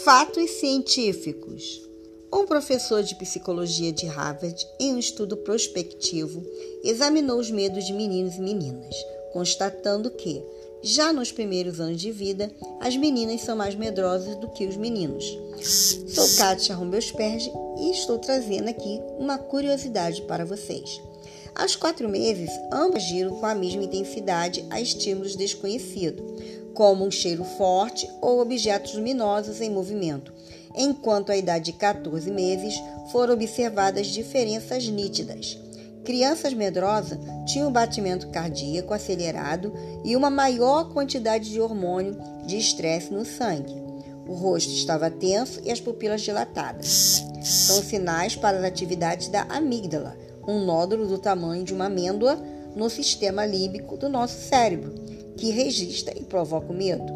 Fatos científicos. Um professor de psicologia de Harvard, em um estudo prospectivo, examinou os medos de meninos e meninas, constatando que, já nos primeiros anos de vida, as meninas são mais medrosas do que os meninos. Sou Kátia Rombelsperge e estou trazendo aqui uma curiosidade para vocês. Aos quatro meses, ambas agiram com a mesma intensidade a estímulos desconhecidos, como um cheiro forte ou objetos luminosos em movimento, enquanto à idade de 14 meses foram observadas diferenças nítidas. Crianças medrosas tinham um batimento cardíaco acelerado e uma maior quantidade de hormônio de estresse no sangue. O rosto estava tenso e as pupilas dilatadas. São sinais para as atividades da amígdala, um nódulo do tamanho de uma amêndoa no sistema límbico do nosso cérebro, que registra e provoca o medo.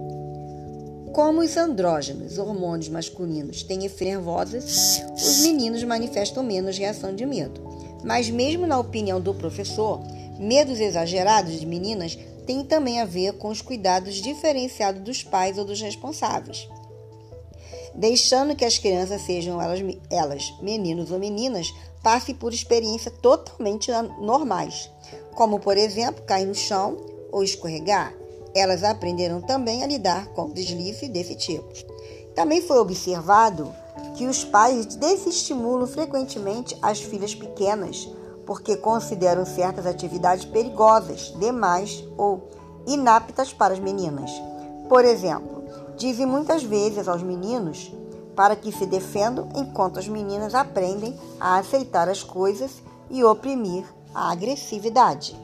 Como os andrógenos, hormônios masculinos, têm nervosos, os meninos manifestam menos reação de medo. Mas, mesmo na opinião do professor, medos exagerados de meninas têm também a ver com os cuidados diferenciados dos pais ou dos responsáveis. Deixando que as crianças sejam elas, elas meninos ou meninas, passem por experiências totalmente normais, como, por exemplo, cair no chão ou escorregar, elas aprenderam também a lidar com deslize desse tipo. Também foi observado que os pais desestimulam frequentemente as filhas pequenas porque consideram certas atividades perigosas, demais ou inaptas para as meninas. Por exemplo, dizem muitas vezes aos meninos para que se defendam enquanto as meninas aprendem a aceitar as coisas e oprimir a agressividade.